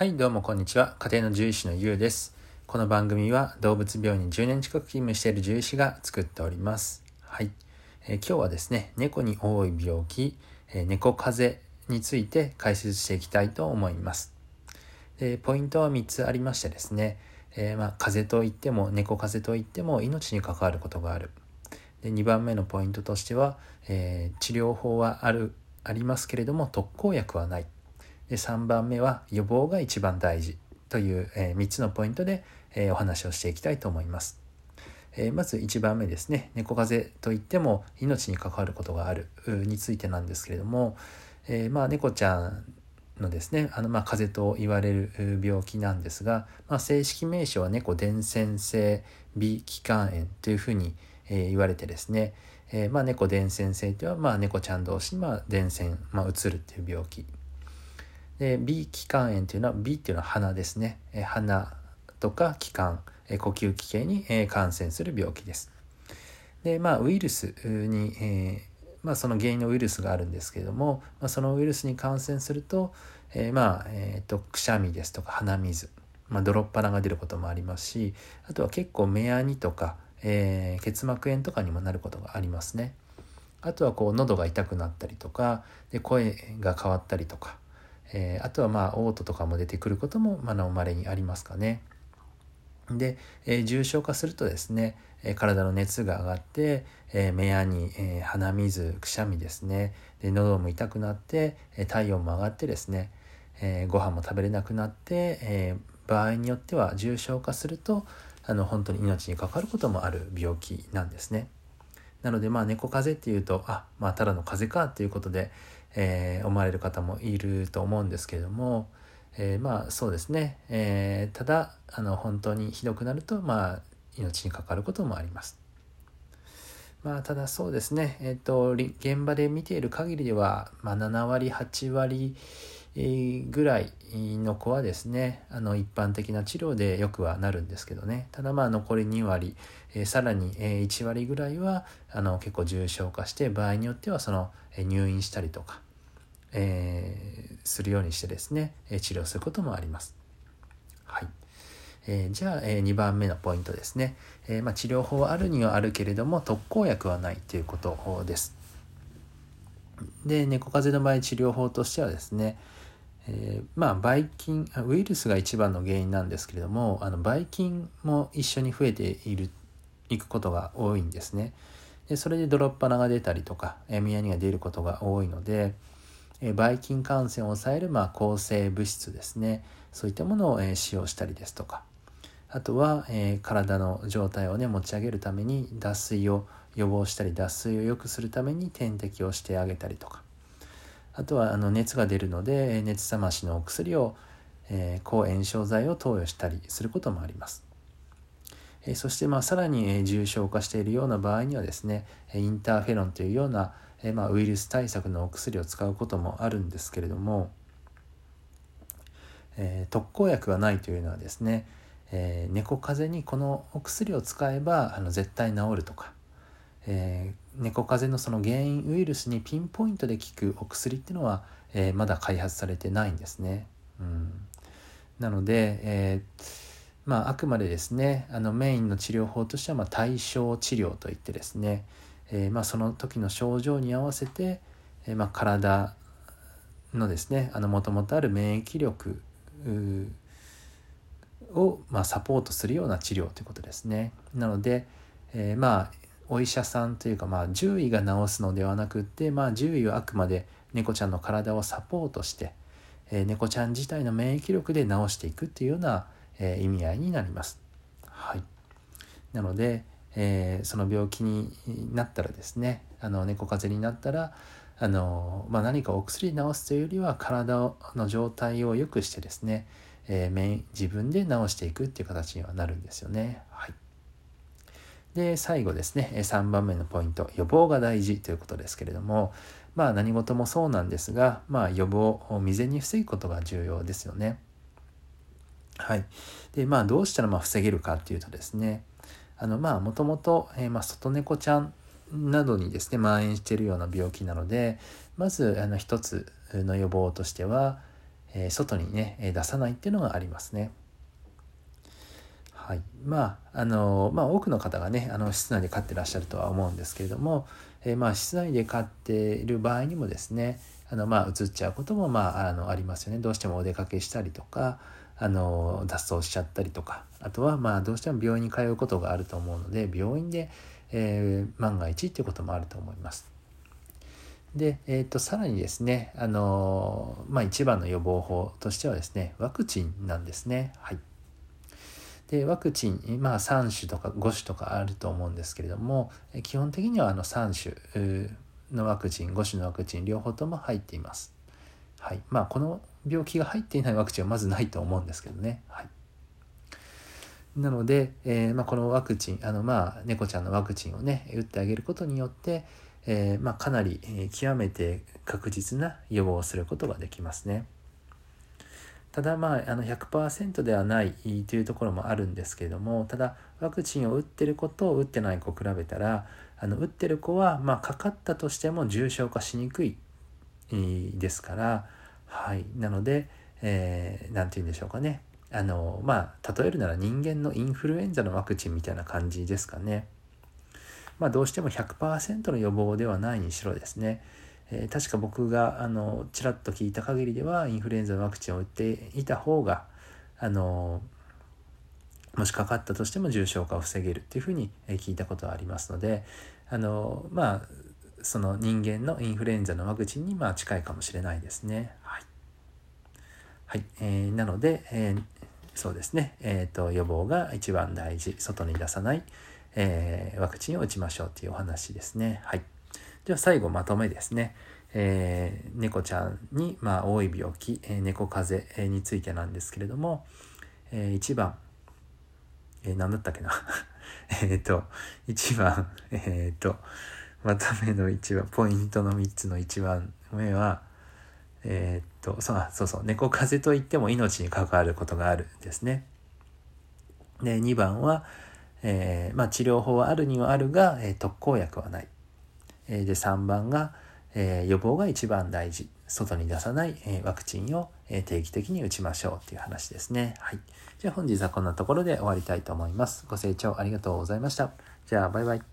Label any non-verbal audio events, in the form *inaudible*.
はい、どうもこんにちは。家庭の獣医師のゆうです。この番組は動物病院に10年近く勤務している獣医師が作っております。はい、えー、今日はですね、猫に多い病気、えー、猫風邪について解説していきたいと思います。でポイントは3つありましてですね、えー、まあ、風邪といっても猫風邪といっても命に関わることがある。で2番目のポイントとしては、え治療法はあるありますけれども特効薬はない。で3番目は予防が一番大事という、え、3つのポイントで、え、お話をしていきたいと思います。え、まず1番目ですね猫風邪といっても命に関わることがあるについてなんですけれども、えまあ、猫ちゃんのですねあのまあ風邪と言われる病気なんですが、まあ、正式名称は猫伝染性 B 気管炎というふうに、え言われてですね、えまあ、猫伝染性というのは、まあ、猫ちゃん同士にまあ伝染、まあ、うつるっていう病気で B 気管炎というのは B っていうのは鼻ですね、え鼻とか気管、え呼吸器系に、え感染する病気です。でまあウイルスに、え、まあ、その原因のウイルスがあるんですけれども、まあ、そのウイルスに感染すると、え、まあ、えーと、くしゃみですとか鼻水、まあ、泥っ鼻が出ることもありますしあとは結構目やにとか、えー、結膜炎とかにもなることがありますね。あとはこう喉が痛くなったりとかで声が変わったりとかえー、あとはまあ嘔吐とかも出てくることもまあまれにありますかね。で、えー、重症化するとですね、えー、体の熱が上がって、えー、目やに、え鼻水くしゃみですねで喉も痛くなって、え体温も上がってですね、えご飯も食べれなくなって、え場合によっては重症化するとあの本当に命に関わることもある病気なんですね。なのでまあ猫風邪っていうとあまあただの風邪かっていうことで、えー、思われる方もいると思うんですけれども、えー、まあそうですね、えー、ただあの本当にひどくなるとまあ命に関わることもあります。まあただそうですね、えっ、と現場で見ている限りでは、まあ、7割8割ぐらいの子はですねあの一般的な治療でよくはなるんですけどねただまあ残り2割、えー、さらに1割ぐらいはあの結構重症化して場合によってはその入院したりとか、えー、するようにしてですね治療することもあります。はいえー、じゃあ、えー、2番目のポイントですね、えーまあ、治療法はあるにはあるけれども特効薬はないということです。で猫風邪の場合治療法としてはですね、えー、まあばい菌ウイルスが一番の原因なんですけれどもあのばい菌も一緒に増えているいくことが多いんですね。でそれで泥っ鼻が出たりとかミヤニが出ることが多いので、えー、ばい菌感染を抑える、まあ、抗生物質ですね。そういったものを、えー、使用したりですとか。あとは、えー、体の状態をね持ち上げるために脱水を予防したり脱水を良くするために点滴をしてあげたりとか。あとはあの熱が出るので熱冷ましのお薬を、えー、抗炎症剤を投与したりすることもあります。えー、そしてまあさらに、え、重症化しているような場合にはですねインターフェロンというような、えー、まあウイルス対策のお薬を使うこともあるんですけれども、えー、特効薬がないというのはですね、えー、猫風邪にこのお薬を使えばあの絶対治るとか、え、猫風邪のその原因ウイルスにピンポイントで効くお薬っていうのは、えー、まだ開発されてないんですね。うん、なので、えー、まあ、あくまでですねあのメインの治療法としては、まあ、対症治療といってですね、えー、まあ、その時の症状に合わせて、えまあ、体のですねもともとある免疫力を、まあ、サポートするような治療ということですね。なので、えー、まあお医者さんというか、まあ、獣医が治すのではなくって、まあ、獣医はあくまで猫ちゃんの体をサポートして、えー、猫ちゃん自体の免疫力で治していくっていうような、えー、意味合いになります。はい、なので、えー、その病気になったらですねあの猫風邪になったらあの、まあ、何かお薬治すというよりは体の状態を良くしてですね、えー、自分で治していくっていう形にはなるんですよね。はいで最後ですね3番目のポイント予防が大事ということですけれどもまあ何事もそうなんですが、まあ、予防を未然に防ぐことが重要ですよね。はい、でまあどうしたらまあ防げるかっていうとですねあのまあもともと、外猫ちゃんなどにですね蔓延しているような病気なのでまずあの一つの予防としては、え外にね出さないっていうのがありますね。はい、まああのまあ、多くの方がねあの室内で飼ってらっしゃるとは思うんですけれども、えー、まあ室内で飼っている場合にもですねあのまあ移っちゃうこともまああのありますよねどうしてもお出かけしたりとかあの脱走しちゃったりとかあとはまあどうしても病院に通うことがあると思うので病院で、えー、万が一っていうこともあると思います。で、えーと、さらにですね、あのまあ、一番の予防法としてはですねワクチンなんですね。はいでワクチン、まあ、3種とか5種とかあると思うんですけれども基本的にはあの3種のワクチン5種のワクチン両方とも入っています。はいまあ、この病気が入っていないワクチンはまずないと思うんですけどね。はいなので、えー、まあ、このワクチンあのまあ猫ちゃんのワクチンをね打ってあげることによって、えー、まあ、かなり、えー、極めて確実な予防をすることができますね。ただまああの100%ではないというところもあるんですけれどもただワクチンを打ってる子と打ってない子を比べたらあの打ってる子はまあかかったとしても重症化しにくいですからはい。なので何、えー、て言うんでしょうかね。あのまあ例えるなら人間のインフルエンザのワクチンみたいな感じですかね。まあどうしても100%の予防ではないにしろですね。えー、確か僕があのちらっと聞いた限りではインフルエンザのワクチンを打っていた方があのもしかかったとしても重症化を防げるっていうふうに聞いたことはありますのであのまあその人間のインフルエンザのワクチンにまあ近いかもしれないですね。はい、はい。えー、なので、えー、そうですね、えーと、予防が一番大事。外に出さない、えー、ワクチンを打ちましょうというお話ですね。はい。では最後まとめですね。えー、猫ちゃんに、まあ、多い病気、えー、猫風邪についてなんですけれども、えー、1番、えー、何だったっけな *laughs* えっと、1番、えっ、ー、と、まとめの1番、ポイントの3つの1番目は、えっ、と、そうそうそう、猫風邪といっても命に関わることがあるんですね。で、2番は、えー、まあ、治療法はあるにはあるが、えー、特効薬はない。えで3番が、え予防が一番大事。外に出さない、えワクチンを、え定期的に打ちましょうっていう話ですね。はい。じゃあ本日はこんなところで終わりたいと思います。ご清聴ありがとうございました。じゃあバイバイ。